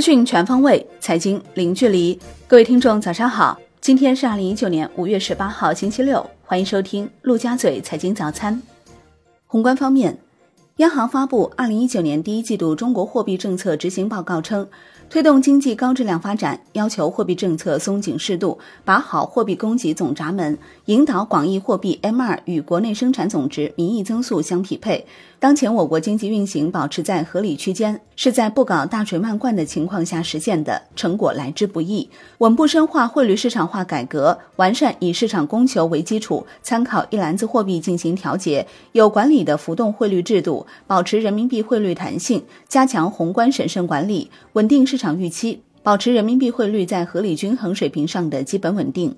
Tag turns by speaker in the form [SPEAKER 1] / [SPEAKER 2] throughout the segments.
[SPEAKER 1] 资讯全方位，财经零距离。各位听众，早上好！今天是二零一九年五月十八号，星期六。欢迎收听陆家嘴财经早餐。宏观方面，央行发布二零一九年第一季度中国货币政策执行报告称。推动经济高质量发展，要求货币政策松紧适度，把好货币供给总闸门，引导广义货币 M2 与国内生产总值名义增速相匹配。当前我国经济运行保持在合理区间，是在不搞大水漫灌的情况下实现的，成果来之不易。稳步深化汇率市场化改革，完善以市场供求为基础，参考一篮子货币进行调节，有管理的浮动汇率制度，保持人民币汇率弹性，加强宏观审慎管理，稳定市。场预期保持人民币汇率在合理均衡水平上的基本稳定。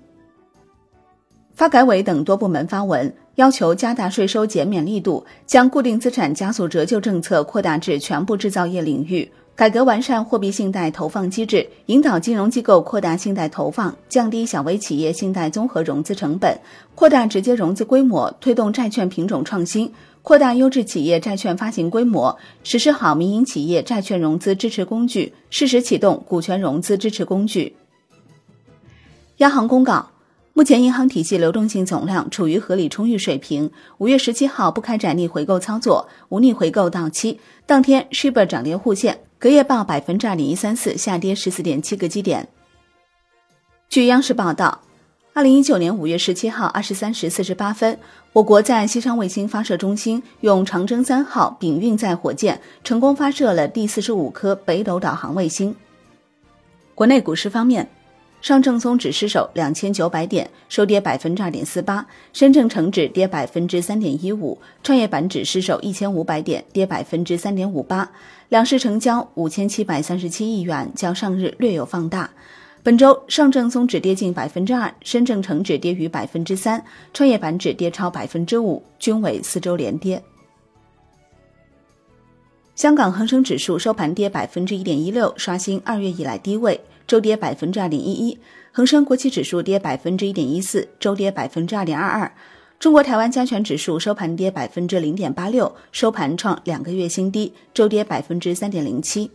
[SPEAKER 1] 发改委等多部门发文要求加大税收减免力度，将固定资产加速折旧政策扩大至全部制造业领域，改革完善货币信贷投放机制，引导金融机构扩大信贷投放，降低小微企业信贷综合融资成本，扩大直接融资规模，推动债券品种创新。扩大优质企业债券发行规模，实施好民营企业债券融资支持工具，适时启动股权融资支持工具。央行公告，目前银行体系流动性总量处于合理充裕水平。五月十七号不开展逆回购操作，无逆回购到期当天，shibor 涨跌互现，隔夜报百分之二点一三四，下跌十四点七个基点。据央视报道。二零一九年五月十七号二十三时四十八分，我国在西昌卫星发射中心用长征三号丙运载火箭成功发射了第四十五颗北斗导航卫星。国内股市方面，上证综指失守两千九百点，收跌百分之二点四八；深证成指跌百分之三点一五；创业板指失守一千五百点，跌百分之三点五八。两市成交五千七百三十七亿元，较上日略有放大。本周上证综指跌近百分之二，深证成指跌逾百分之三，创业板指跌超百分之五，均为四周连跌。香港恒生指数收盘跌百分之一点一六，刷新二月以来低位，周跌百分之二点一一。恒生国企指数跌百分之一点一四，周跌百分之二点二二。中国台湾加权指数收盘跌百分之零点八六，收盘创两个月新低，周跌百分之三点零七。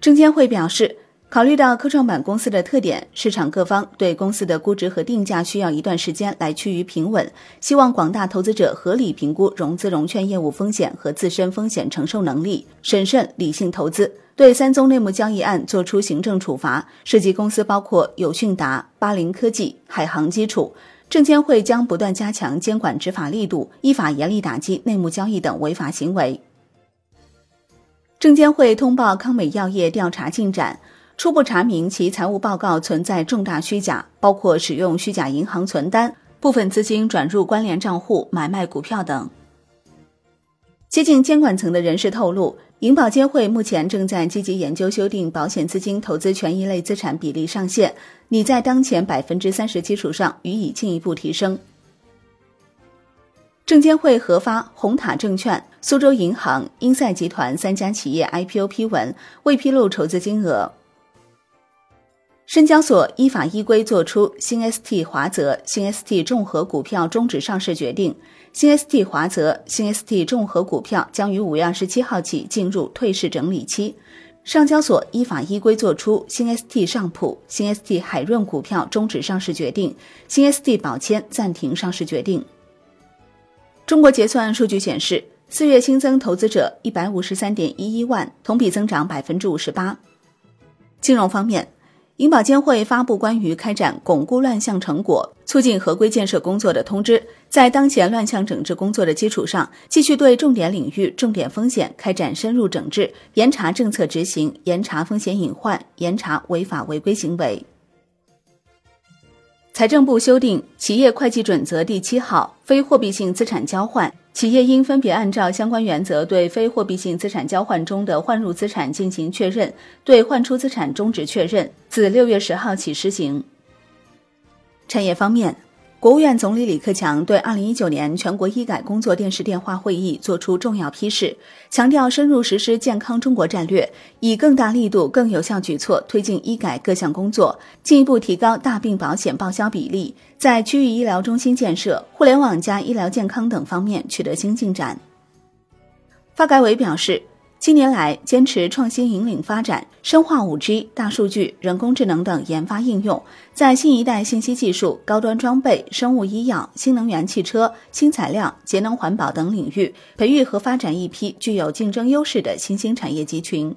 [SPEAKER 1] 证监会表示，考虑到科创板公司的特点，市场各方对公司的估值和定价需要一段时间来趋于平稳，希望广大投资者合理评估融资融券业务风险和自身风险承受能力，审慎理性投资。对三宗内幕交易案作出行政处罚，涉及公司包括友讯达、巴林科技、海航基础。证监会将不断加强监管执法力度，依法严厉打击内幕交易等违法行为。证监会通报康美药业调查进展，初步查明其财务报告存在重大虚假，包括使用虚假银行存单、部分资金转入关联账户买卖股票等。接近监管层的人士透露，银保监会目前正在积极研究修订保险资金投资权益类资产比例上限，拟在当前百分之三十基础上予以进一步提升。证监会核发红塔证券、苏州银行、英赛集团三家企业 IPO 批文，未披露筹资金额。深交所依法依规作出新 ST 华泽、新 ST 众合股票终止上市决定，新 ST 华泽、新 ST 众合股票将于五月二十七号起进入退市整理期。上交所依法依规作出新 ST 上普、新 ST 海润股票终止上市决定，新 ST 宝谦暂停上市决定。中国结算数据显示，四月新增投资者一百五十三点一一万，同比增长百分之五十八。金融方面，银保监会发布关于开展巩固乱象成果、促进合规建设工作的通知，在当前乱象整治工作的基础上，继续对重点领域、重点风险开展深入整治，严查政策执行，严查风险隐患，严查违法违规行为。财政部修订《企业会计准则》第七号，非货币性资产交换，企业应分别按照相关原则对非货币性资产交换中的换入资产进行确认，对换出资产终止确认，自六月十号起施行。产业方面。国务院总理李克强对二零一九年全国医改工作电视电话会议作出重要批示，强调深入实施健康中国战略，以更大力度、更有效举措推进医改各项工作，进一步提高大病保险报销比例，在区域医疗中心建设、互联网加医疗健康等方面取得新进展。发改委表示。近年来，坚持创新引领发展，深化 5G、大数据、人工智能等研发应用，在新一代信息技术、高端装备、生物医药、新能源汽车、新材料、节能环保等领域，培育和发展一批具有竞争优势的新兴产业集群。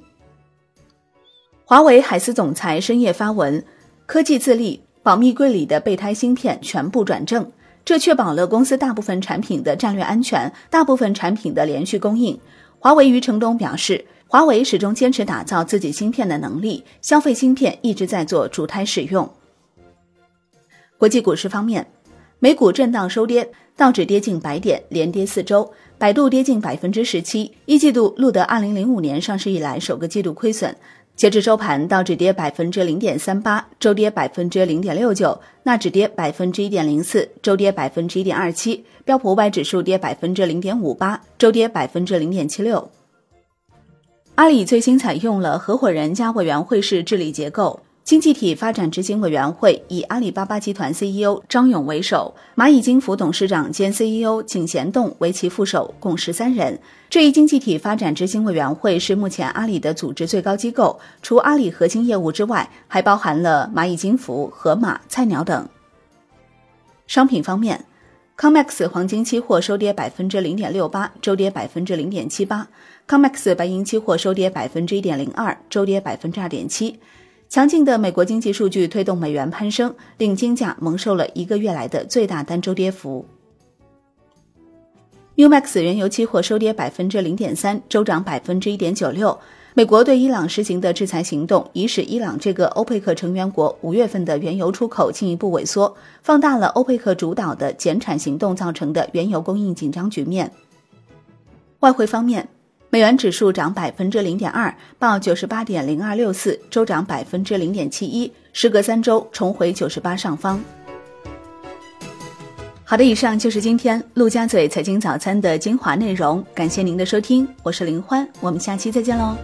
[SPEAKER 1] 华为海思总裁深夜发文：科技自立，保密柜里的备胎芯片全部转正，这确保了公司大部分产品的战略安全，大部分产品的连续供应。华为余承东表示，华为始终坚持打造自己芯片的能力，消费芯片一直在做主胎使用。国际股市方面，美股震荡收跌，道指跌近百点，连跌四周；百度跌近百分之十七，一季度录得二零零五年上市以来首个季度亏损。截至收盘，道指跌百分之零点三八，周跌百分之零点六九；纳指跌百分之一点零四，周跌百分之一点二七；标普五百指数跌百分之零点五八，周跌百分之零点七六。阿里最新采用了合伙人加委员会式治理结构。经济体发展执行委员会以阿里巴巴集团 CEO 张勇为首，蚂蚁金服董事长兼 CEO 井贤栋为其副手，共十三人。这一经济体发展执行委员会是目前阿里的组织最高机构，除阿里核心业务之外，还包含了蚂蚁金服、盒马、菜鸟等。商品方面，COMEX 黄金期货收跌百分之零点六八，周跌百分之零点七八；COMEX 白银期货收跌百分之一点零二，周跌百分之二点七。强劲的美国经济数据推动美元攀升，令金价蒙受了一个月来的最大单周跌幅。Umax 原油期货收跌百分之零点三，周涨百分之一点九六。美国对伊朗实行的制裁行动，已使伊朗这个欧佩克成员国五月份的原油出口进一步萎缩，放大了欧佩克主导的减产行动造成的原油供应紧张局面。外汇方面。美元指数涨百分之零点二，报九十八点零二六四，周涨百分之零点七一，时隔三周重回九十八上方。好的，以上就是今天陆家嘴财经早餐的精华内容，感谢您的收听，我是林欢，我们下期再见喽。